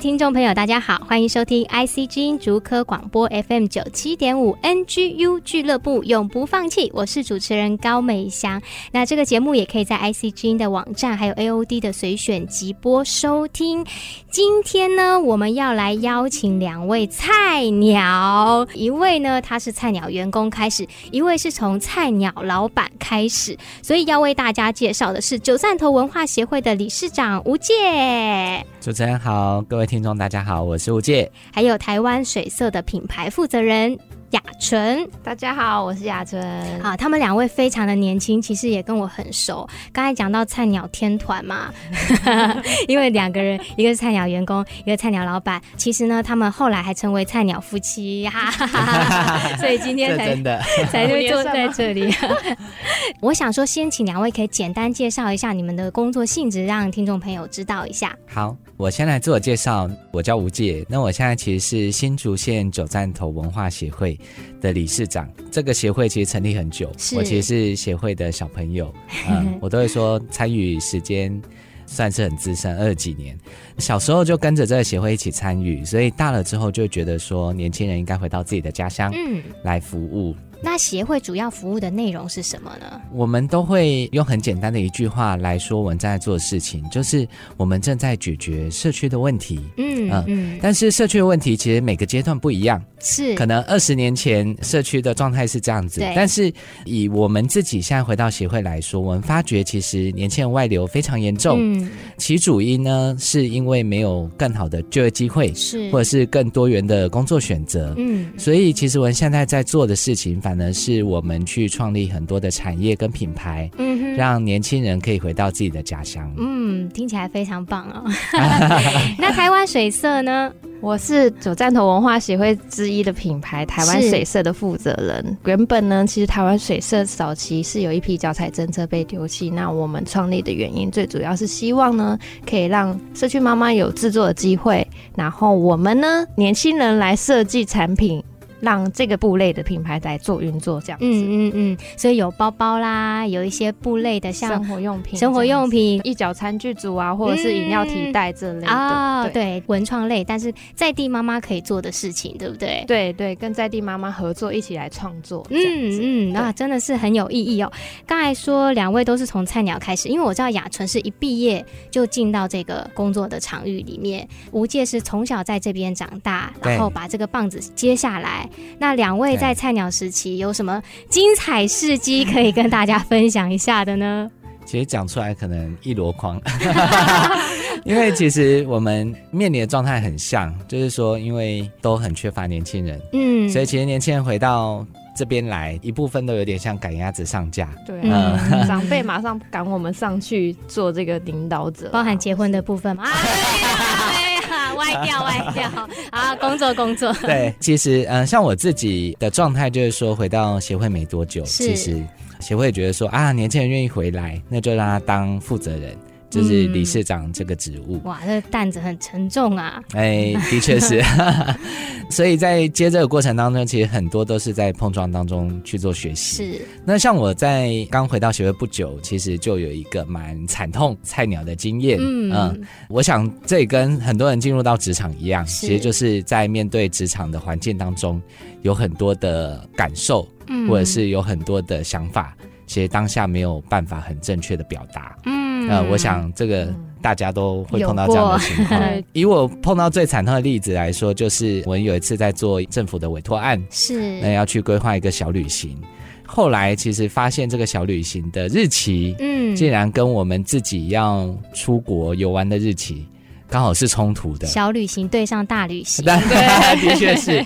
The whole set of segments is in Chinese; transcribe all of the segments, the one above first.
听众朋友，大家好，欢迎收听 IC 之音竹科广播 FM 九七点五 NGU 俱乐部，永不放弃。我是主持人高美祥。那这个节目也可以在 IC 之音的网站，还有 AOD 的随选即播收听。今天呢，我们要来邀请两位菜鸟，一位呢他是菜鸟员工开始，一位是从菜鸟老板开始。所以要为大家介绍的是九赞头文化协会的理事长吴介。主持人好，各位听众大家好，我是吴介，还有台湾水色的品牌负责人。雅纯，大家好，我是雅纯。好，他们两位非常的年轻，其实也跟我很熟。刚才讲到菜鸟天团嘛，因为两个人，一个是菜鸟员工，一个菜鸟老板。其实呢，他们后来还成为菜鸟夫妻，哈哈哈哈，所以今天才真的 才会坐在这里。我想说，先请两位可以简单介绍一下你们的工作性质，让听众朋友知道一下。好，我先来自我介绍，我叫吴介。那我现在其实是新竹县九站头文化协会的理事长，这个协会其实成立很久，我其实是协会的小朋友，嗯，我都会说参与时间算是很资深，二十几年，小时候就跟着这个协会一起参与，所以大了之后就觉得说，年轻人应该回到自己的家乡，嗯，来服务。那协会主要服务的内容是什么呢？我们都会用很简单的一句话来说，我们正在做的事情就是我们正在解决社区的问题。嗯嗯，嗯，但是社区的问题其实每个阶段不一样，是可能二十年前社区的状态是这样子，但是以我们自己现在回到协会来说，我们发觉其实年轻人外流非常严重。嗯，其主因呢是因为没有更好的就业机会，是或者是更多元的工作选择。嗯，所以其实我们现在在做的事情。反而是我们去创立很多的产业跟品牌，嗯哼，让年轻人可以回到自己的家乡。嗯，听起来非常棒哦。那台湾水色呢？我是九赞头文化协会之一的品牌台湾水色的负责人。原本呢，其实台湾水色早期是有一批脚踩政策被丢弃。那我们创立的原因，最主要是希望呢，可以让社区妈妈有制作的机会，然后我们呢，年轻人来设计产品。让这个布类的品牌来做运作，这样子。嗯嗯嗯，所以有包包啦，有一些布类的，像生活用品、生活用品、一角餐具组啊，或者是饮料提袋这类的。啊、嗯，对，文创类，但是在地妈妈可以做的事情，对不对？对对，跟在地妈妈合作，一起来创作。嗯嗯，那真的是很有意义哦。刚才说两位都是从菜鸟开始，因为我知道雅纯是一毕业就进到这个工作的场域里面，吴界是从小在这边长大，然后把这个棒子接下来。那两位在菜鸟时期有什么精彩事迹可以跟大家分享一下的呢？其实讲出来可能一箩筐，因为其实我们面临的状态很像，就是说因为都很缺乏年轻人，嗯，所以其实年轻人回到这边来，一部分都有点像赶鸭子上架，对，嗯，长辈马上赶我们上去做这个领导者，包含结婚的部分吗？歪掉，歪掉啊！工作，工作。对，其实，嗯、像我自己的状态，就是说，回到协会没多久，其实协会觉得说啊，年轻人愿意回来，那就让他当负责人。就是理事长这个职务，嗯、哇，这担子很沉重啊！哎，的确是，所以在接这个过程当中，其实很多都是在碰撞当中去做学习。是，那像我在刚回到协会不久，其实就有一个蛮惨痛菜鸟的经验。嗯嗯，我想这也跟很多人进入到职场一样，其实就是在面对职场的环境当中，有很多的感受，嗯、或者是有很多的想法，其实当下没有办法很正确的表达。嗯。呃，我想这个大家都会碰到这样的情况。以我碰到最惨痛的例子来说，就是我有一次在做政府的委托案，是。那要去规划一个小旅行。后来其实发现这个小旅行的日期，嗯，竟然跟我们自己要出国游玩的日期刚好是冲突的。小旅行对上大旅行，但，的确是。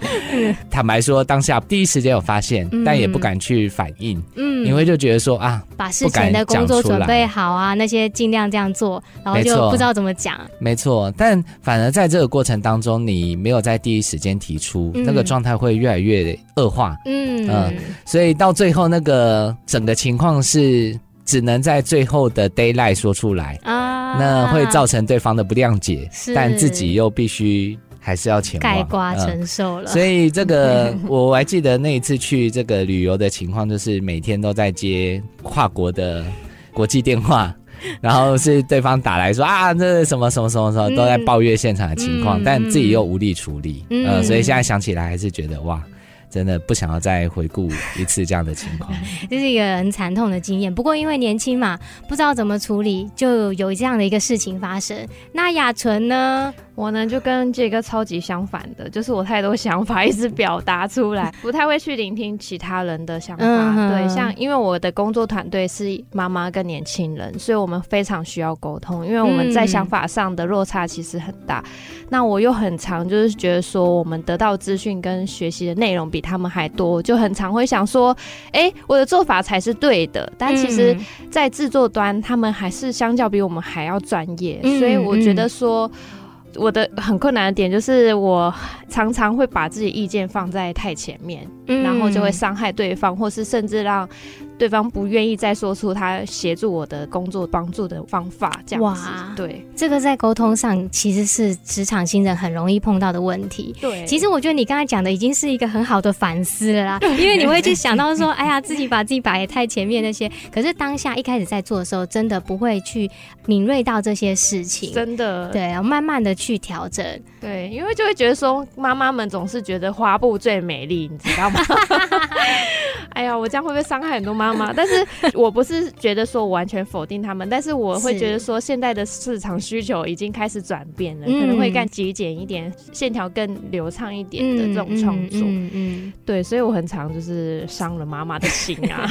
坦白说，当下第一时间有发现，嗯、但也不敢去反应，嗯，因为就觉得说啊，把事前的工作准备好啊，那些尽量这样做，然后就不知道怎么讲。没错，但反而在这个过程当中，你没有在第一时间提出，嗯、那个状态会越来越恶化。嗯嗯、呃，所以到最后那个整个情况是。只能在最后的 daylight 说出来啊，那会造成对方的不谅解，但自己又必须还是要前往，概括承受了。嗯、所以这个 我还记得那一次去这个旅游的情况，就是每天都在接跨国的国际电话，然后是对方打来说啊，这什么什么什么什么都在抱怨现场的情况，嗯、但自己又无力处理，嗯、呃，所以现在想起来还是觉得哇。真的不想要再回顾一次这样的情况，这是一个很惨痛的经验。不过因为年轻嘛，不知道怎么处理，就有这样的一个事情发生。那雅纯呢？我呢就跟杰哥超级相反的，就是我太多想法一直表达出来，不太会去聆听其他人的想法。嗯、对，像因为我的工作团队是妈妈跟年轻人，所以我们非常需要沟通，因为我们在想法上的落差其实很大。嗯、那我又很常就是觉得说，我们得到资讯跟学习的内容比他们还多，就很常会想说，哎、欸，我的做法才是对的。但其实，在制作端，他们还是相较比我们还要专业，嗯、所以我觉得说。我的很困难的点就是，我常常会把自己意见放在太前面，嗯、然后就会伤害对方，或是甚至让。对方不愿意再说出他协助我的工作帮助的方法，这样子。哇，对，这个在沟通上其实是职场新人很容易碰到的问题。对，其实我觉得你刚才讲的已经是一个很好的反思了啦，因为你会去想到说，哎呀，自己把自己摆太前面那些，可是当下一开始在做的时候，真的不会去敏锐到这些事情，真的。对，要慢慢的去调整。对，因为就会觉得说，妈妈们总是觉得花布最美丽，你知道吗？哎呀，我这样会不会伤害很多妈妈？但是我不是觉得说我完全否定他们，但是我会觉得说现在的市场需求已经开始转变了，可能会更极简一点，线条更流畅一点的这种创作。嗯对，所以我很常就是伤了妈妈的心啊。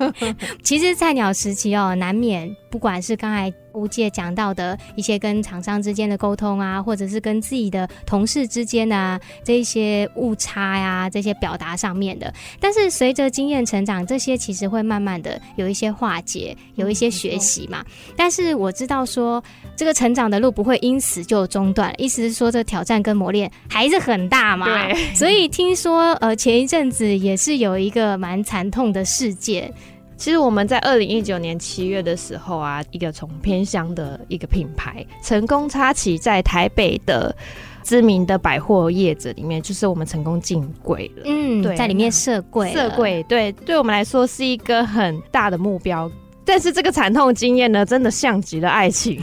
其实菜鸟时期哦，难免不管是刚才。吴姐讲到的一些跟厂商之间的沟通啊，或者是跟自己的同事之间啊，这一些误差呀、啊，这些表达上面的，但是随着经验成长，这些其实会慢慢的有一些化解，有一些学习嘛。嗯、但是我知道说，这个成长的路不会因此就中断，意思是说，这挑战跟磨练还是很大嘛。对。所以听说，呃，前一阵子也是有一个蛮惨痛的事件。其实我们在二零一九年七月的时候啊，一个从偏乡的一个品牌成功插旗在台北的知名的百货业者里面，就是我们成功进柜了。嗯，对，在里面设柜，设柜，对，对我们来说是一个很大的目标。但是这个惨痛经验呢，真的像极了爱情，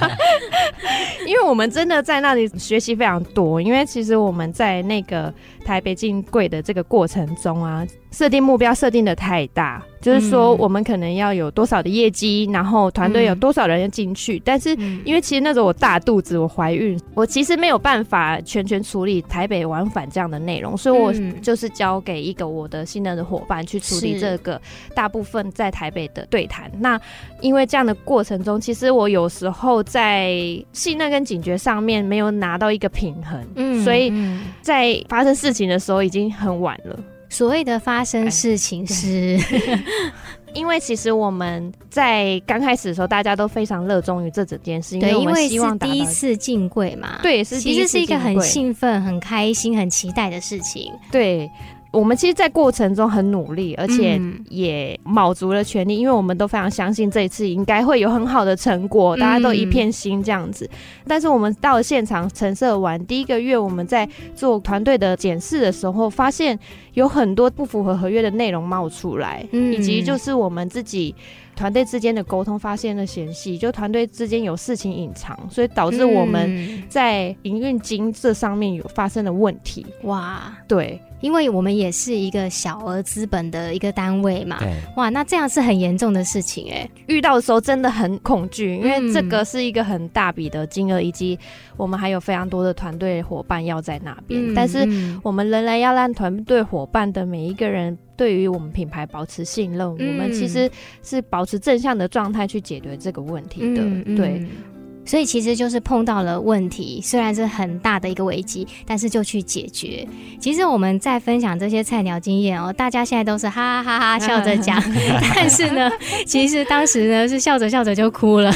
因为我们真的在那里学习非常多。因为其实我们在那个台北进柜的这个过程中啊。设定目标设定的太大，就是说我们可能要有多少的业绩，然后团队有多少人要进去。嗯、但是因为其实那时候我大肚子，我怀孕，我其实没有办法全权处理台北往返这样的内容，所以我就是交给一个我的信任的伙伴去处理这个大部分在台北的对谈。那因为这样的过程中，其实我有时候在信任跟警觉上面没有拿到一个平衡，嗯，所以在发生事情的时候已经很晚了。所谓的发生事情是，因为其实我们在刚开始的时候，大家都非常热衷于这整件事，对，因为是第一次进柜嘛，对，是其实是一个很兴奋、很开心、很期待的事情，对。我们其实，在过程中很努力，而且也卯足了全力，因为我们都非常相信这一次应该会有很好的成果，大家都一片心这样子。但是我们到了现场陈设完第一个月，我们在做团队的检视的时候，发现有很多不符合合约的内容冒出来，以及就是我们自己。团队之间的沟通发现了嫌隙，就团队之间有事情隐藏，所以导致我们在营运金这上面有发生了问题。哇，对，因为我们也是一个小额资本的一个单位嘛。哇，那这样是很严重的事情哎。遇到的时候真的很恐惧，因为这个是一个很大笔的金额，以及我们还有非常多的团队伙伴要在那边，嗯、但是我们仍然要让团队伙伴的每一个人。对于我们品牌保持信任，嗯、我们其实是保持正向的状态去解决这个问题的。嗯、对，所以其实就是碰到了问题，虽然是很大的一个危机，但是就去解决。其实我们在分享这些菜鸟经验哦，大家现在都是哈哈哈哈笑着讲，但是呢，其实当时呢是笑着笑着就哭了，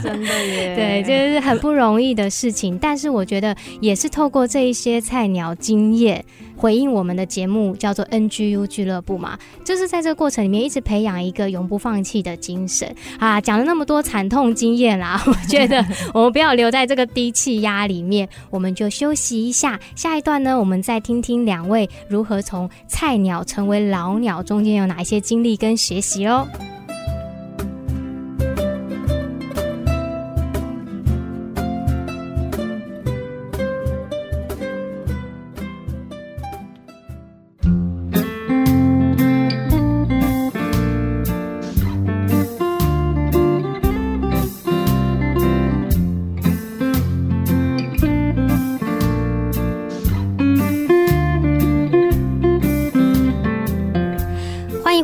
真的耶。对，就是很不容易的事情，但是我觉得也是透过这一些菜鸟经验。回应我们的节目叫做 NGU 俱乐部嘛，就是在这个过程里面一直培养一个永不放弃的精神啊！讲了那么多惨痛经验啦，我觉得我们不要留在这个低气压里面，我们就休息一下。下一段呢，我们再听听两位如何从菜鸟成为老鸟，中间有哪一些经历跟学习哦。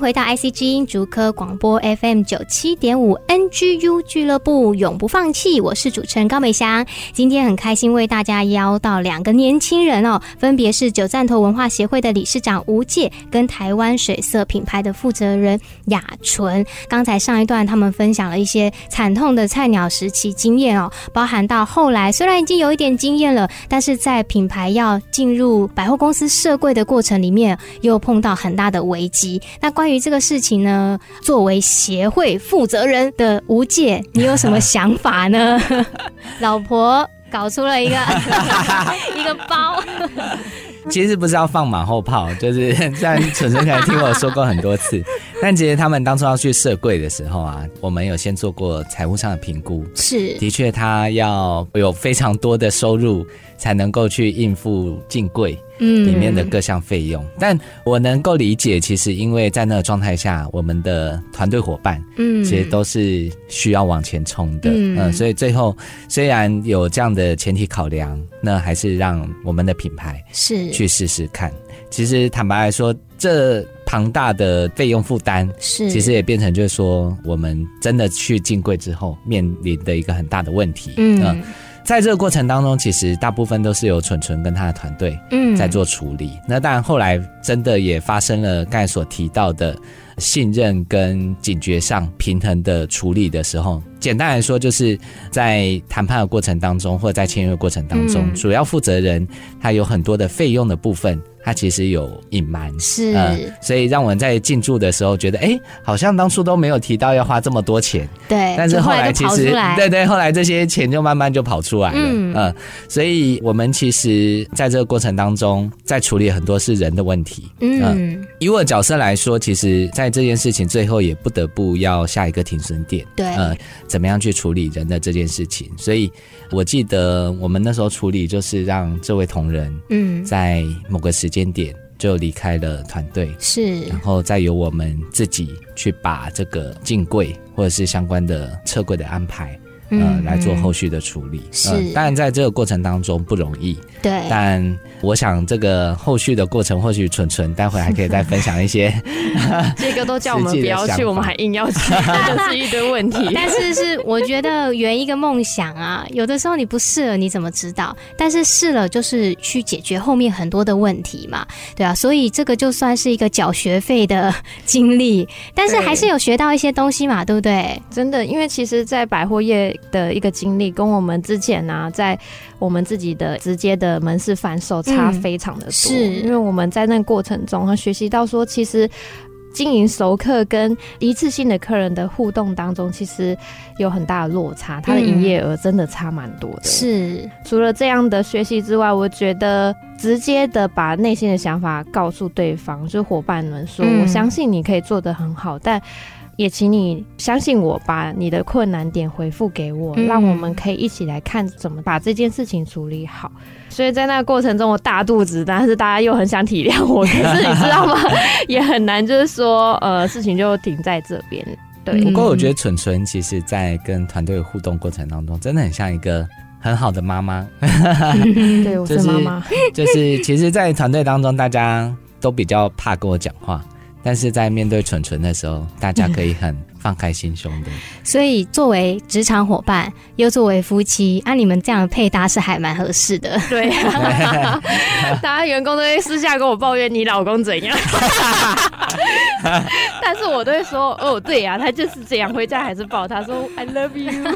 回到 IC 之音竹科广播 FM 九七点五 NGU 俱乐部，永不放弃。我是主持人高美祥，今天很开心为大家邀到两个年轻人哦，分别是九赞头文化协会的理事长吴介，跟台湾水色品牌的负责人雅纯。刚才上一段他们分享了一些惨痛的菜鸟时期经验哦，包含到后来虽然已经有一点经验了，但是在品牌要进入百货公司设柜的过程里面，又碰到很大的危机。那关于这个事情呢，作为协会负责人的吴介，你有什么想法呢？老婆搞出了一个 一个包，其实不是要放马后炮，就是像淳淳可能听我说过很多次，但其实他们当初要去设柜的时候啊，我们有先做过财务上的评估，是。的确他要有非常多的收入才能够去应付进柜。嗯，里面的各项费用，嗯，但我能够理解，其实因为在那个状态下，我们的团队伙伴，嗯，其实都是需要往前冲的，嗯，嗯，所以最后虽然有这样的前提考量，那还是让我们的品牌是。去试试看。其实坦白来说，这庞大的费用负担是，其实也变成就是说，我们真的去进柜之后面临的一个很大的问题，嗯。嗯在这个过程当中，其实大部分都是由纯纯跟他的团队嗯在做处理。嗯、那当然后来真的也发生了刚才所提到的信任跟警觉上平衡的处理的时候，简单来说就是在谈判的过程当中，或者在签约的过程当中，嗯、主要负责人他有很多的费用的部分。他其实有隐瞒，是、呃，所以让我们在进驻的时候觉得，哎、欸，好像当初都没有提到要花这么多钱，对。但是后来其实，对对，后来这些钱就慢慢就跑出来了，嗯，呃、所以我们其实在这个过程当中，在处理很多是人的问题，嗯、呃，以我的角色来说，其实，在这件事情最后也不得不要下一个停损点，对，呃，怎么样去处理人的这件事情？所以我记得我们那时候处理就是让这位同仁，嗯，在某个时间。间点就离开了团队，是，然后再由我们自己去把这个进柜或者是相关的撤柜的安排。嗯，来做后续的处理。是，呃、当然在这个过程当中不容易。对，但我想这个后续的过程，或许纯纯待会还可以再分享一些。这个都叫我们不要去，我们还硬要去，就是一堆问题。但是是我觉得圆一个梦想啊，有的时候你不试了你怎么知道？但是试了就是去解决后面很多的问题嘛，对啊，所以这个就算是一个缴学费的经历，但是还是有学到一些东西嘛，对不对？真的，因为其实，在百货业。的一个经历跟我们之前呢、啊，在我们自己的直接的门市反手差非常的多，嗯、是因为我们在那个过程中学习到说，其实经营熟客跟一次性的客人的互动当中，其实有很大的落差，它的营业额真的差蛮多的。是除了这样的学习之外，我觉得直接的把内心的想法告诉对方，就伙伴们说，嗯、我相信你可以做得很好，但。也请你相信我，把你的困难点回复给我，嗯，让我们可以一起来看怎么把这件事情处理好。所以在那个过程中，我大肚子，但是大家又很想体谅我，可是你知道吗？也很难，就是说，呃，事情就停在这边。对。不过我觉得蠢蠢其实，在跟团队互动过程当中，真的很像一个很好的妈妈。对，我是妈妈。就是，就是，其实，在团队当中，大家都比较怕跟我讲话。但是在面对纯纯的时候，大家可以很放开心胸的。所以作为职场伙伴，又作为夫妻，按、啊、你们这样的配搭是还蛮合适的。对、啊，大家员工都会私下跟我抱怨你老公怎样，但是我都会说，哦，对呀、啊，他就是这样，回家还是抱他说 I love you。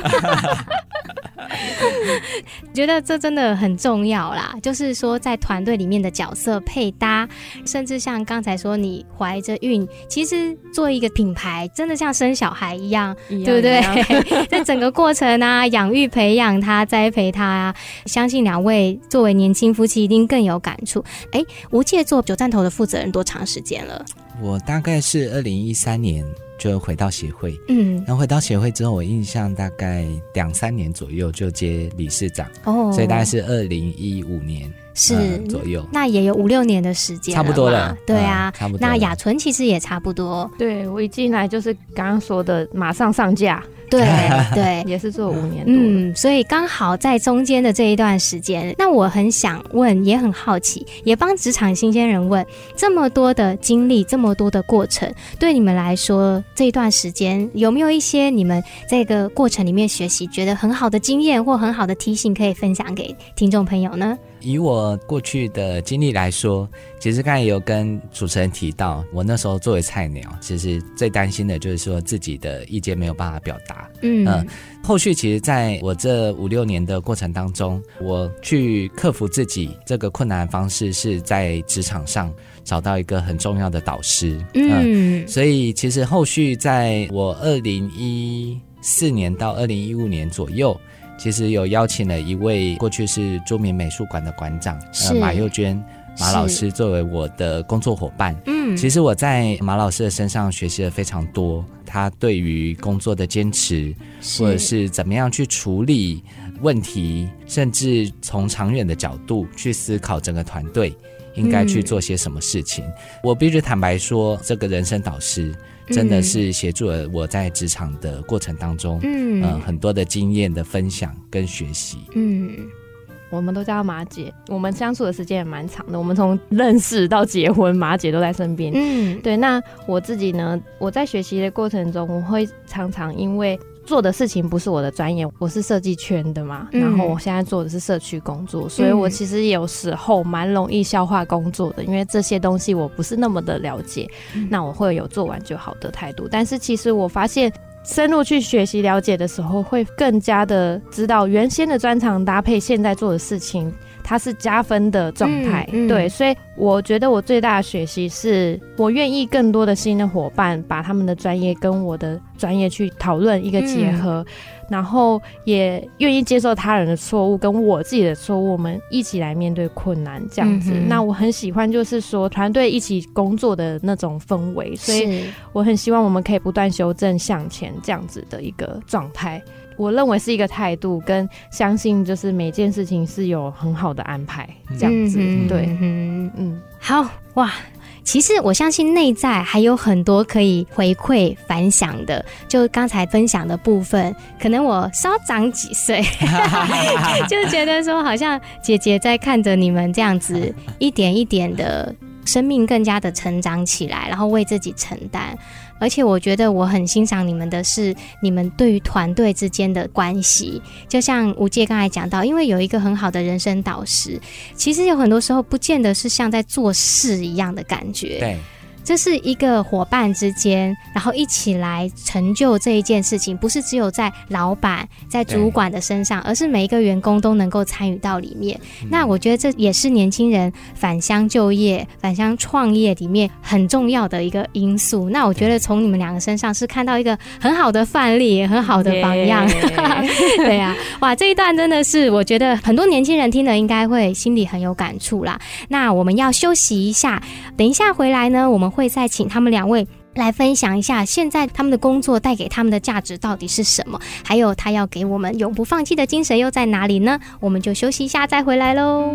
觉得这真的很重要啦，就是说在团队里面的角色配搭，甚至像刚才说你怀着孕，其实做一个品牌真的像生小孩一样，对不对？在整个过程啊，养育、培养他、栽培他啊，相信两位作为年轻夫妻一定更有感触。哎，无界做九站头的负责人多长时间了？我大概是二零一三年。就回到协会，嗯，然后回到协会之后，我印象大概两三年左右就接理事长，哦，所以大概是二零一五年是、呃、左右，那也有五六年的时间，差不多了，对啊，嗯、差不多。那雅纯其实也差不多，对我一进来就是刚刚说的，马上上架。对 对，也是做五年多，嗯，所以刚好在中间的这一段时间，那我很想问，也很好奇，也帮职场新鲜人问，这么多的经历，这么多的过程，对你们来说，这一段时间有没有一些你们这个过程里面学习觉得很好的经验或很好的提醒，可以分享给听众朋友呢？以我过去的经历来说，其实刚才有跟主持人提到，我那时候作为菜鸟，其实最担心的就是说自己的意见没有办法表达。嗯，呃，后续其实在我这五六年的过程当中，我去克服自己这个困难的方式，是在职场上找到一个很重要的导师。嗯，呃，所以其实后续在我二零一四年到二零一五年左右。其实有邀请了一位过去是著名美术馆的馆长，呃，马幼娟马老师作为我的工作伙伴。嗯，其实我在马老师的身上学习了非常多，他对于工作的坚持，或者是怎么样去处理问题，甚至从长远的角度去思考整个团队应该去做些什么事情。嗯，我必须坦白说，这个人生导师。真的是协助了我在职场的过程当中，嗯，呃，很多的经验的分享跟学习。嗯，我们都叫马姐，我们相处的时间也蛮长的。我们从认识到结婚，马姐都在身边。嗯，对。那我自己呢？我在学习的过程中，我会常常因为。做的事情不是我的专业，我是设计圈的嘛，然后我现在做的是社区工作，所以我其实有时候蛮容易消化工作的，因为这些东西我不是那么的了解，那我会有做完就好的态度。但是其实我发现深入去学习了解的时候，会更加的知道原先的专长搭配现在做的事情。它是加分的状态，嗯嗯、对，所以我觉得我最大的学习是我愿意更多的新的伙伴把他们的专业跟我的专业去讨论一个结合，嗯、然后也愿意接受他人的错误跟我自己的错误，我们一起来面对困难这样子。嗯、那我很喜欢就是说团队一起工作的那种氛围，所以我很希望我们可以不断修正向前这样子的一个状态。我认为是一个态度，跟相信就是每件事情是有很好的安排，这样子，嗯、对，嗯嗯，好哇。其实我相信内在还有很多可以回馈反响的，就刚才分享的部分，可能我稍长几岁，就觉得说好像姐姐在看着你们这样子一点一点的生命更加的成长起来，然后为自己承担。而且我觉得我很欣赏你们的是，你们对于团队之间的关系，就像吴界刚才讲到，因为有一个很好的人生导师，其实有很多时候不见得是像在做事一样的感觉。对。这是一个伙伴之间，然后一起来成就这一件事情，不是只有在老板、在主管的身上，而是每一个员工都能够参与到里面。嗯、那我觉得这也是年轻人返乡就业、返乡创业里面很重要的一个因素。那我觉得从你们两个身上是看到一个很好的范例，很好的榜样。对呀、啊，哇，这一段真的是我觉得很多年轻人听了应该会心里很有感触啦。那我们要休息一下，等一下回来呢，我们。会再请他们两位来分享一下现在他们的工作带给他们的价值到底是什么还有他要给我们永不放弃的精神又在哪里呢？我们就休息一下再回来喽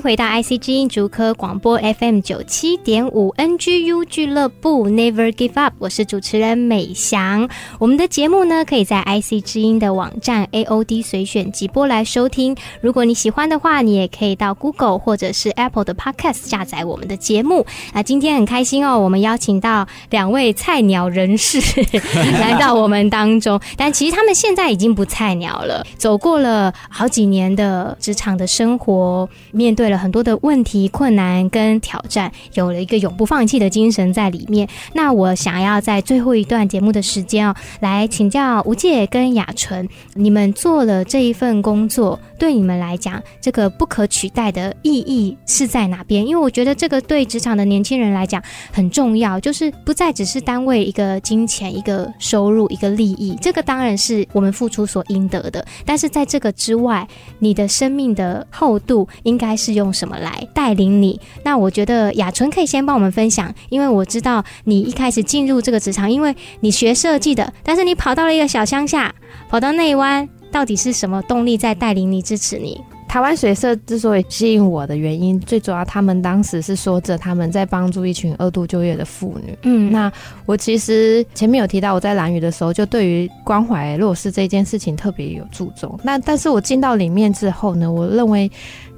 回到 IC 之音竹科广播 FM 九七点五 NGU 俱乐部 Never Give Up，我是主持人美翔。我们的节目呢，可以在 IC 之音的网站 AOD 随选即播来收听。如果你喜欢的话，你也可以到 Google 或者是 Apple 的 Podcast 下载我们的节目。那今天很开心哦，我们邀请到两位菜鸟人士 来到我们当中，但其实他们现在已经不菜鸟了，走过了好几年的职场的生活。面对了很多的问题、困难跟挑战，有了一个永不放弃的精神在里面。那我想要在最后一段节目的时间哦，来请教吴介跟雅纯，你们做了这一份工作，对你们来讲，这个不可取代的意义是在哪边？因为我觉得这个对职场的年轻人来讲很重要，就是不再只是单位一个金钱、一个收入、一个利益，这个当然是我们付出所应得的。但是在这个之外，你的生命的厚度应该。是用什么来带领你？那我觉得雅纯可以先帮我们分享，因为我知道你一开始进入这个职场，因为你学设计的，但是你跑到了一个小乡下，跑到内湾，到底是什么动力在带领你、支持你？台湾水社之所以吸引我的原因，最主要他们当时是说着他们在帮助一群二度就业的妇女。嗯，那我其实前面有提到，我在蓝屿的时候就对于关怀弱势这件事情特别有注重。那但是我进到里面之后呢，我认为。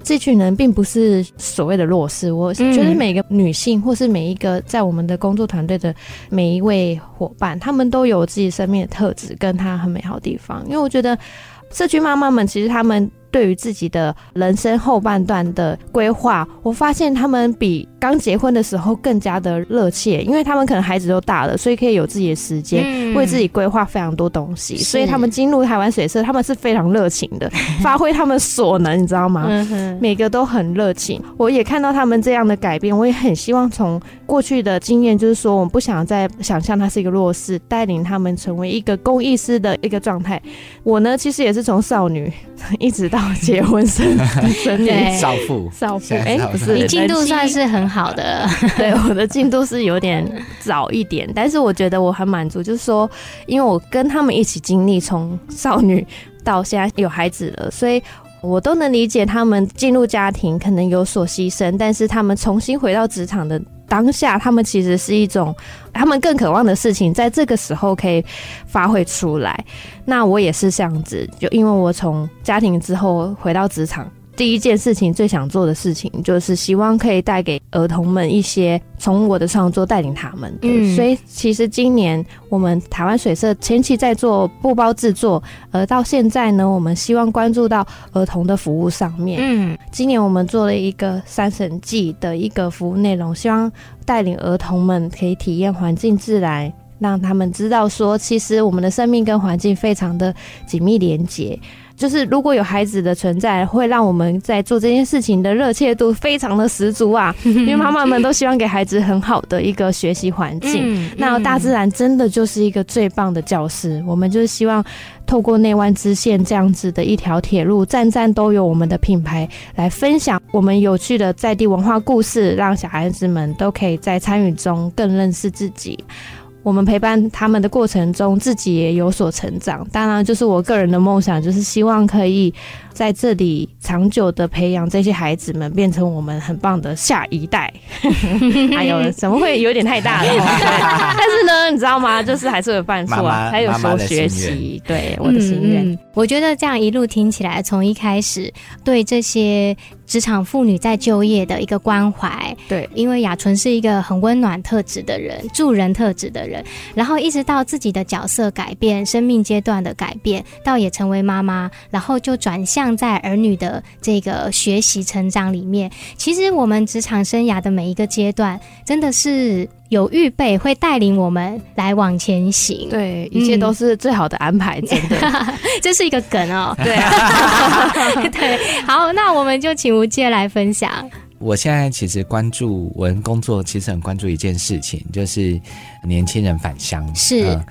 这群人并不是所谓的弱势，我觉得每个女性或是每一个在我们的工作团队的每一位伙伴，他们都有自己生命的特质，跟他很美好的地方。因为我觉得社区妈妈们其实他们。对于自己的人生后半段的规划，我发现他们比刚结婚的时候更加的热切，因为他们可能孩子都大了，所以可以有自己的时间，嗯、为自己规划非常多东西。所以他们进入台湾水社，他们是非常热情的，发挥他们所能，你知道吗？每个都很热情。我也看到他们这样的改变，我也很希望从过去的经验，就是说，我们不想再想象他是一个弱势，带领他们成为一个公益师的一个状态。我呢，其实也是从少女 一直到。结婚生生女。少妇。少妇。哎，不是你进度算是很好的，对，我的进度是有点早一点，但是我觉得我很满足，就是说，因为我跟他们一起经历从少女到现在有孩子了，所以我都能理解他们进入家庭可能有所牺牲，但是他们重新回到职场的。当下，他们其实是一种他们更渴望的事情，在这个时候可以发挥出来。那我也是这样子，就因为我从家庭之后回到职场。第一件事情，最想做的事情，就是希望可以带给儿童们一些从我的创作带领他们。嗯，所以其实今年我们台湾水社前期在做布包制作，而到现在呢，我们希望关注到儿童的服务上面。嗯，今年我们做了一个三神记的一个服务内容，希望带领儿童们可以体验环境自然，让他们知道说，其实我们的生命跟环境非常的紧密连结。就是如果有孩子的存在，会让我们在做这件事情的热切度非常的十足啊！因为妈妈们都希望给孩子很好的一个学习环境。那大自然真的就是一个最棒的教师。我们就是希望透过内湾支线这样子的一条铁路，站站都有我们的品牌来分享我们有趣的在地文化故事，让小孩子们都可以在参与中更认识自己。我们陪伴他们的过程中，自己也有所成长。当然，就是我个人的梦想，就是希望可以在这里长久的培养这些孩子们，变成我们很棒的下一代。哎呦，怎么会有点太大了？但是呢，你知道吗？就是还是有犯错，还有说学习。对，我的心愿。嗯，我觉得这样一路听起来，从一开始对这些。职场妇女在就业的一个关怀，对，因为雅纯是一个很温暖特质的人，助人特质的人，然后一直到自己的角色改变，生命阶段的改变，到也成为妈妈，然后就转向在儿女的这个学习成长里面。其实我们职场生涯的每一个阶段，真的是。有预备会带领我们来往前行，对，一切都是最好的安排，真的，这是一个梗哦。对啊，对，好，那我们就请吴界来分享。我现在其实关注我的工作，其实很关注一件事情，就是年轻人返乡。是。呃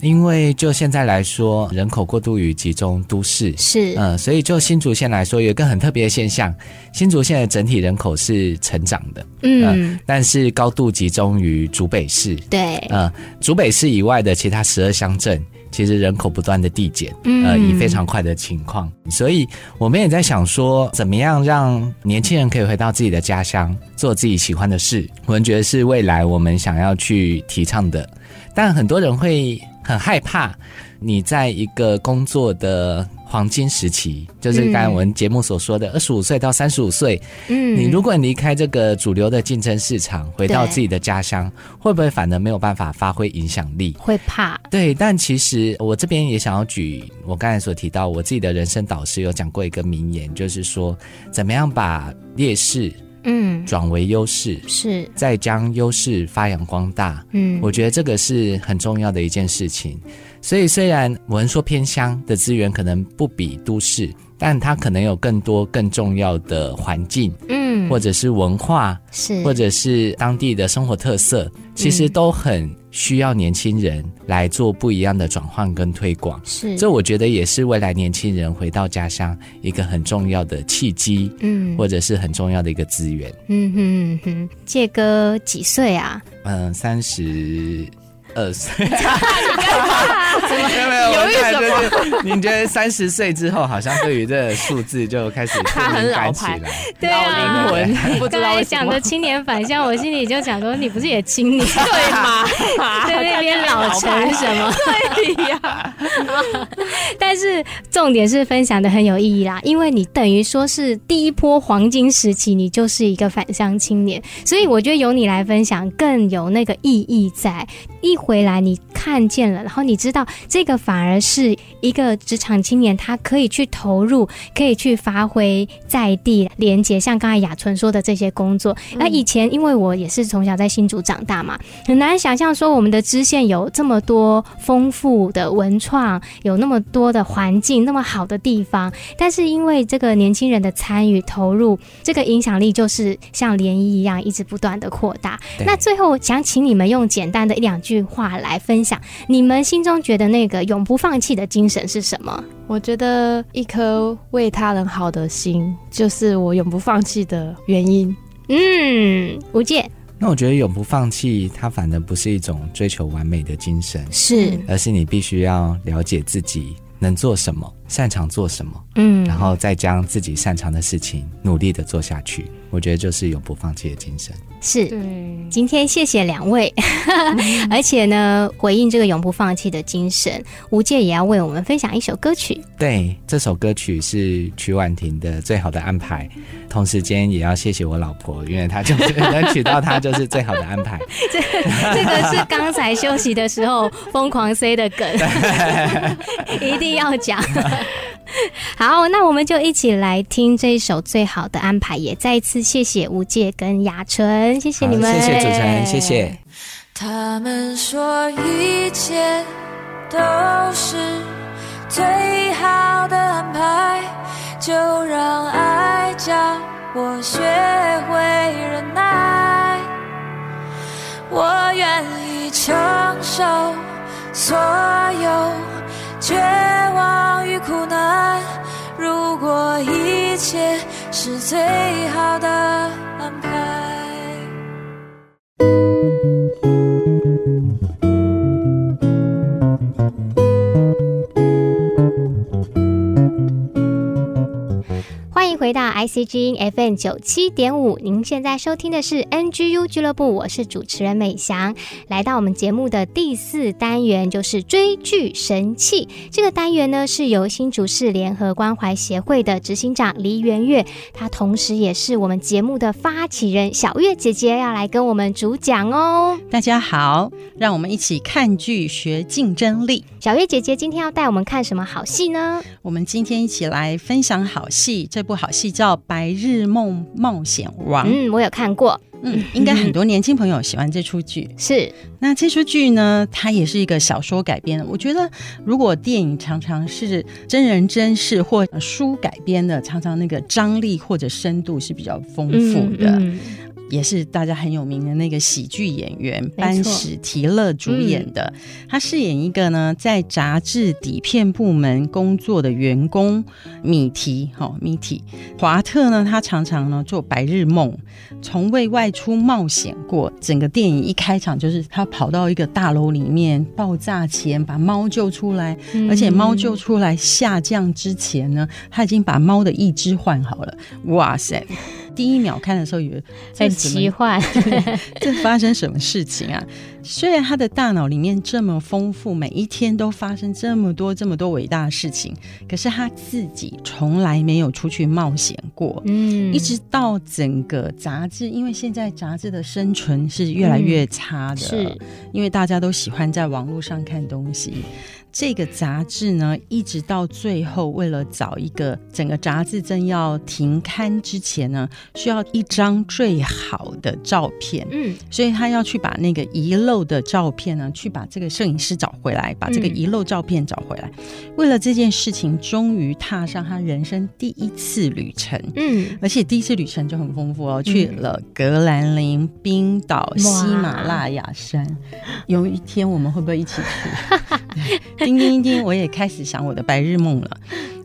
因为就现在来说，人口过度于集中都市，是，嗯，所以就新竹县来说，有一个很特别的现象，新竹县的整体人口是成长的，嗯，呃、但是高度集中于竹北市，对，嗯，竹北市以外的其他十二乡镇，其实人口不断的递减，呃，以非常快的情况，所以我们也在想说，怎么样让年轻人可以回到自己的家乡，做自己喜欢的事，我们觉得是未来我们想要去提倡的，但很多人会。很害怕，你在一个工作的黄金时期，就是刚才我们节目所说的二十五岁到三十五岁，嗯，你如果离开这个主流的竞争市场，回到自己的家乡，会不会反而没有办法发挥影响力？会怕。对，但其实我这边也想要举我刚才所提到，我自己的人生导师有讲过一个名言，就是说，怎么样把劣势。嗯，转为优势是，再将优势发扬光大。嗯，我觉得这个是很重要的一件事情。所以，虽然我们说偏乡的资源可能不比都市，但它可能有更多更重要的环境，嗯，或者是文化，是，或者是当地的生活特色，其实都很需要年轻人来做不一样的转换跟推广。是，这我觉得也是未来年轻人回到家乡一个很重要的契机，嗯，或者是很重要的一个资源。嗯哼哼，介哥几岁啊？嗯，三十。二岁，没有没有，犹豫什么？你觉得三十岁之后，好像对于这个数字就开始他很老派，对啊，灵魂。我刚才讲的青年返乡，我心里就想说，你不是也青年对吗？在那边老成什么？对呀。但是重点是分享的很有意义啦，因为你等于说是第一波黄金时期，你就是一个返乡青年，所以我觉得由你来分享更有那个意义在一。回来，你看见了，然后你知道这个反而是一个职场青年，他可以去投入，可以去发挥在地连接，像刚才雅纯说的这些工作。那、嗯、以前因为我也是从小在新竹长大嘛，很难想象说我们的支线有这么多丰富的文创，有那么多的环境，那么好的地方。但是因为这个年轻人的参与投入，这个影响力就是像涟漪一样，一直不断的扩大。那最后想请你们用简单的一两句话。话来分享，你们心中觉得那个永不放弃的精神是什么？我觉得一颗为他人好的心，就是我永不放弃的原因。嗯，无界，那我觉得永不放弃，它反而不是一种追求完美的精神，是，而是你必须要了解自己能做什么，擅长做什么，嗯，然后再将自己擅长的事情努力的做下去。我觉得就是永不放弃的精神。是，今天谢谢两位，而且呢，回应这个永不放弃的精神，吴界也要为我们分享一首歌曲。对，这首歌曲是曲婉婷的《最好的安排》，同时间也要谢谢我老婆，因为她就是能娶到她就是最好的安排。这这个是刚才休息的时候疯狂塞的梗，一定要讲。好，那我们就一起来听这一首《最好的安排》，也再一次谢谢吴界跟雅纯，谢谢你们，谢谢主持人，谢谢。他们说一切都是最好的安排，就让爱教我学会忍耐，我愿意承受所有。切是最好的。回到 ICG FM 九七点五，您现在收听的是 NGU 俱乐部，我是主持人美翔。来到我们节目的第四单元，就是追剧神器。这个单元呢，是由新竹市联合关怀协会的执行长黎元月，她同时也是我们节目的发起人小月姐姐，要来跟我们主讲哦。大家好，让我们一起看剧学竞争力。小月姐姐今天要带我们看什么好戏呢？我们今天一起来分享好戏，这部好。戏叫《白日梦冒险王》，嗯，我有看过，嗯，应该很多年轻朋友喜欢这出剧。是，那这出剧呢，它也是一个小说改编的。我觉得，如果电影常常是真人真事或书改编的，常常那个张力或者深度是比较丰富的。嗯嗯也是大家很有名的那个喜剧演员班史提勒主演的。嗯、他饰演一个呢，在杂志底片部门工作的员工米提。哈、哦，米提华特呢，他常常呢做白日梦，从未外出冒险过。整个电影一开场就是他跑到一个大楼里面，爆炸前把猫救出来，嗯、而且猫救出来下降之前呢，他已经把猫的义肢换好了。哇塞！第一秒看的时候以为很奇幻，这 发生什么事情啊？虽然他的大脑里面这么丰富，每一天都发生这么多这么多伟大的事情，可是他自己从来没有出去冒险过。嗯，一直到整个杂志，因为现在杂志的生存是越来越差的，嗯、是因为大家都喜欢在网络上看东西。这个杂志呢，一直到最后，为了找一个整个杂志正要停刊之前呢，需要一张最好的照片。嗯，所以他要去把那个遗漏的照片呢，去把这个摄影师找回来，把这个遗漏照片找回来。嗯、为了这件事情，终于踏上他人生第一次旅程。嗯，而且第一次旅程就很丰富哦，去了格兰林、冰岛、喜马拉雅山。有一天我们会不会一起去？叮叮叮！我也开始想我的白日梦了。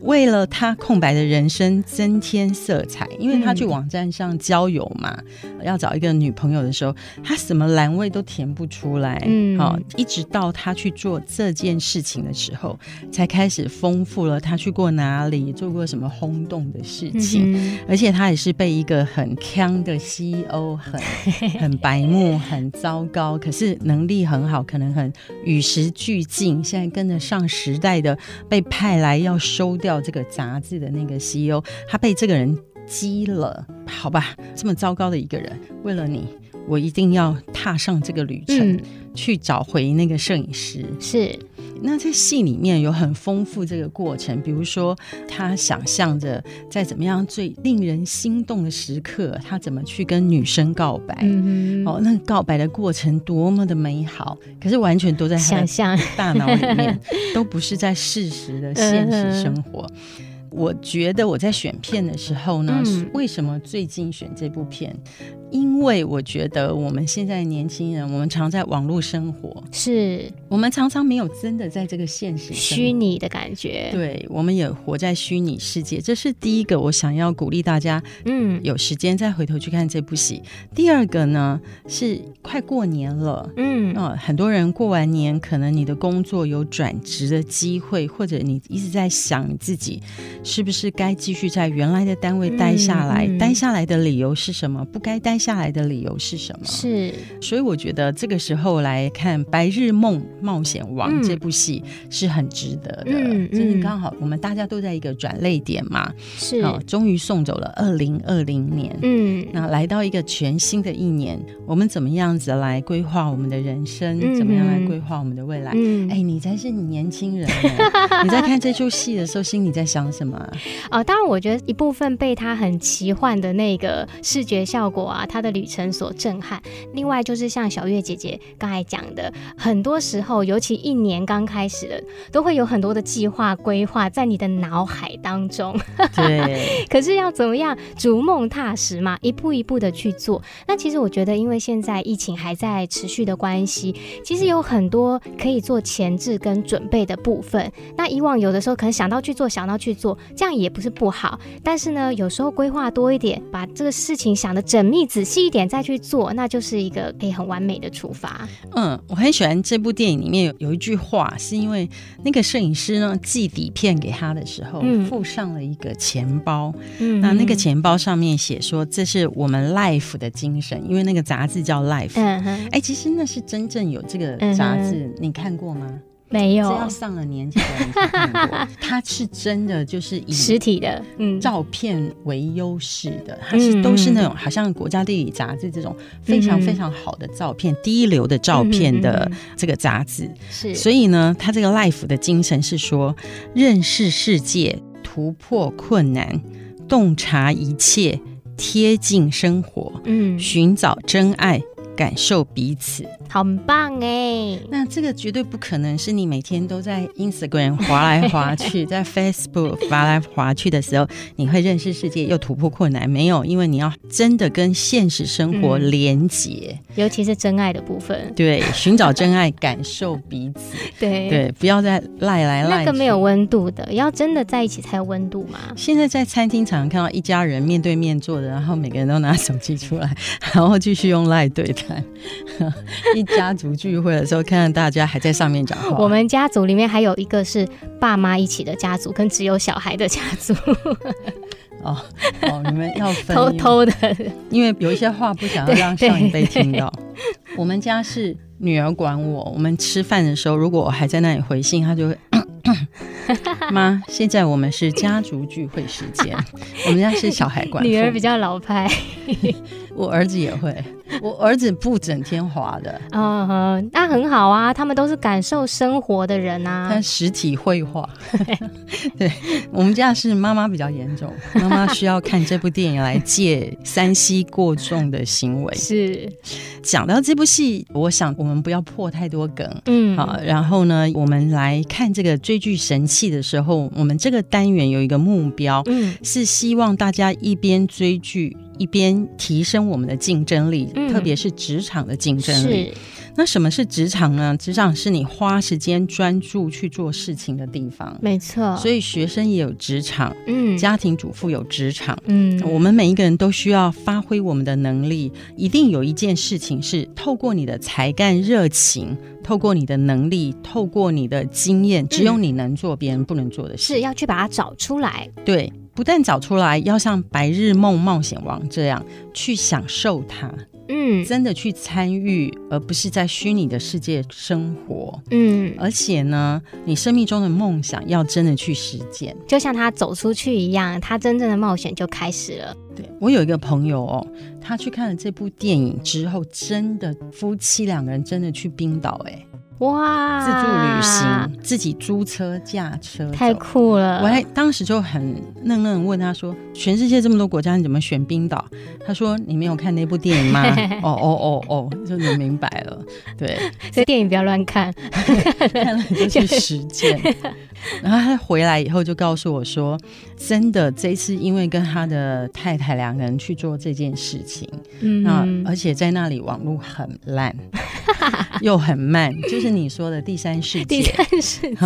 为了他空白的人生增添色彩，因为他去网站上交友嘛，嗯、要找一个女朋友的时候，他什么栏位都填不出来。嗯，好，一直到他去做这件事情的时候，才开始丰富了。他去过哪里，做过什么轰动的事情，嗯、而且他也是被一个很锵的 CEO，很 很白目，很糟糕，可是能力很好，可能很与时俱进，现在跟得上时代的，被派来要收掉。这个杂志的那个 CEO，他被这个人激了，好吧，这么糟糕的一个人，为了你，我一定要踏上这个旅程，嗯、去找回那个摄影师。是，那在戏里面有很丰富这个过程，比如说他想象着在怎么样最令人心动的时刻，他怎么去跟女生告白。嗯，哦，那个告白的过程多么的美好，可是完全都在想象大脑里面，都不是在事实的现实生活。我觉得我在选片的时候呢，嗯、为什么最近选这部片？因为我觉得我们现在年轻人，我们常在网络生活，是我们常常没有真的在这个现实虚拟的感觉。对，我们也活在虚拟世界，这是第一个我想要鼓励大家，嗯，有时间再回头去看这部戏。嗯、第二个呢，是快过年了，嗯，很多人过完年，可能你的工作有转职的机会，或者你一直在想你自己是不是该继续在原来的单位待下来，嗯嗯、待下来的理由是什么？不该待。下来的理由是什么？是，所以我觉得这个时候来看《白日梦冒险王》这部戏是很值得的。嗯，就是刚好我们大家都在一个转泪点嘛，是，哦，终于送走了二零二零年，嗯，那来到一个全新的一年，我们怎么样子来规划我们的人生？嗯、怎么样来规划我们的未来？嗯，哎，你才是你年轻人，你在看这出戏的时候，心里在想什么？哦，当然，我觉得一部分被他很奇幻的那个视觉效果啊。他的旅程所震撼，另外就是像小月姐姐刚才讲的，很多时候，尤其一年刚开始的，都会有很多的计划规划在你的脑海当中。对，可是要怎么样逐梦踏实嘛，一步一步的去做。那其实我觉得，因为现在疫情还在持续的关系，其实有很多可以做前置跟准备的部分。那以往有的时候可能想到去做，想到去做，这样也不是不好。但是呢，有时候规划多一点，把这个事情想的缜密仔细一点再去做，那就是一个可以很完美的处罚。嗯，我很喜欢这部电影里面有有一句话，是因为那个摄影师呢寄底片给他的时候，嗯、附上了一个钱包。嗯，那那个钱包上面写说，这是我们 Life 的精神，因为那个杂志叫 Life。嗯哼，哎、欸，其实那是真正有这个杂志，嗯、你看过吗？没有，只要上了年纪的人才看过。它是真的，就是以实体的，嗯，照片为优势的。它是都是那种好像国家地理杂志这种非常非常好的照片，第一流的照片的这个杂志。是，所以呢，它这个 Life 的精神是说，认识世界，突破困难，洞察一切，贴近生活，嗯，寻找真爱。感受彼此，好棒哎！那这个绝对不可能是你每天都在 Instagram 滑来滑去，在 Facebook 滑来滑去的时候，你会认识世界又突破困难。没有，因为你要真的跟现实生活连结，嗯、尤其是真爱的部分。对，寻找真爱，感受彼此。对对，不要再赖来赖去。那个没有温度的，要真的在一起才有温度嘛。现在在餐厅常常看到一家人面对面坐着，然后每个人都拿手机出来，然后继续用赖对谈。一家族聚会的时候，看到大家还在上面讲话。我们家族里面还有一个是爸妈一起的家族，跟只有小孩的家族。哦哦，你们要分 偷偷的，因为有一些话不想要让上一辈听到。我们家是女儿管我，我们吃饭的时候，如果我还在那里回信，她就会。妈，现在我们是家族聚会时间。我们家是小孩管，女儿比较老派，我儿子也会。我儿子不整天滑的，嗯哼，那很好啊。他们都是感受生活的人啊。他实体绘画，对，我们家是妈妈比较严重，妈妈需要看这部电影来戒三 C 过重的行为。是，讲到这部戏，我想我们不要破太多梗，嗯，好。然后呢，我们来看这个追剧神器的时候，我们这个单元有一个目标，嗯，是希望大家一边追剧。一边提升我们的竞争力，嗯、特别是职场的竞争力。是那什么是职场呢？职场是你花时间专注去做事情的地方。没错。所以学生也有职场，嗯，家庭主妇有职场，嗯，我们每一个人都需要发挥我们的能力。一定有一件事情是透过你的才干、热情，透过你的能力，透过你的经验，只有你能做，别人不能做的事。是要去把它找出来。对。不但找出来，要像《白日梦冒险王》这样去享受它，嗯，真的去参与，而不是在虚拟的世界生活，嗯，而且呢，你生命中的梦想要真的去实践，就像他走出去一样，他真正的冒险就开始了。对，我有一个朋友哦，他去看了这部电影之后，真的夫妻两个人真的去冰岛，哎。哇！自助旅行，自己租车驾车，太酷了！我还当时就很愣愣问他说：“全世界这么多国家，你怎么选冰岛？”他说：“你没有看那部电影吗？” 哦哦哦哦，就你明白了。对，所以电影不要乱看，看了就去实践。然后他回来以后就告诉我说：“真的，这一次因为跟他的太太两个人去做这件事情，嗯，那而且在那里网络很烂，又很慢，就是你说的第三世界，第三世界，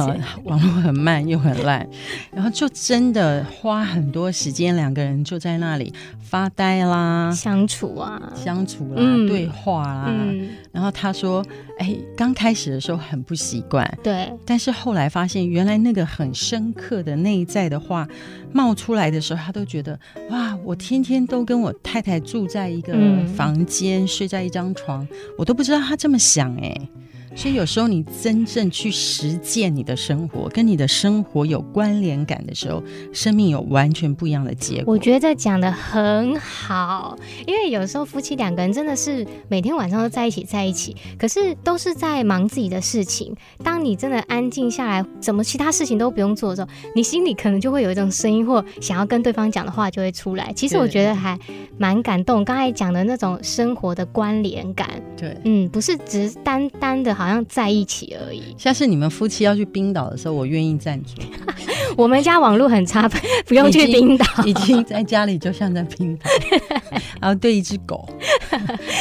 网络很慢又很烂，然后就真的花很多时间，两个人就在那里发呆啦，相处啊，相处啦，嗯、对话啦。嗯、然后他说：‘哎，刚开始的时候很不习惯，对，但是后来发现原来那。’”那个很深刻的内在的话冒出来的时候，他都觉得哇，我天天都跟我太太住在一个房间，嗯、睡在一张床，我都不知道他这么想哎。所以有时候你真正去实践你的生活，跟你的生活有关联感的时候，生命有完全不一样的结果。我觉得讲得很好，因为有时候夫妻两个人真的是每天晚上都在一起，在一起，可是都是在忙自己的事情。当你真的安静下来，怎么其他事情都不用做的时候，你心里可能就会有一种声音，或想要跟对方讲的话就会出来。其实我觉得还蛮感动，刚才讲的那种生活的关联感，对，嗯，不是只单单的好。好像在一起而已。下次你们夫妻要去冰岛的时候，我愿意赞助。我们家网络很差，不用去冰岛，已经在家里就像在冰岛，然后对一只狗，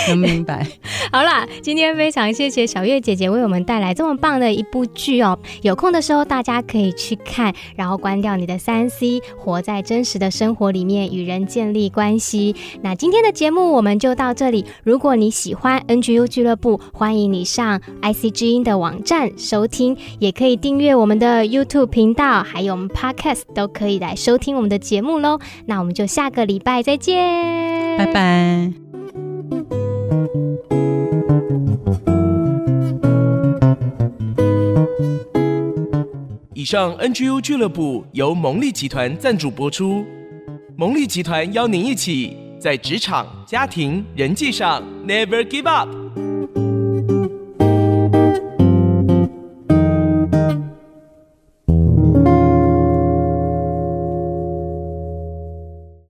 能明白？好啦，今天非常谢谢小月姐姐为我们带来这么棒的一部剧哦。有空的时候大家可以去看，然后关掉你的三 C，活在真实的生活里面，与人建立关系。那今天的节目我们就到这里。如果你喜欢 NGU 俱乐部，欢迎你上 IC 之音的网站收听，也可以订阅我们的 YouTube 频道，还有我们 Podcast 都可以来收听我们的节目喽。那我们就下个礼拜再见，拜拜。以上 NGU 俱乐部由蒙利集团赞助播出，蒙利集团邀您一起在职场、家庭、人际上 Never Give Up。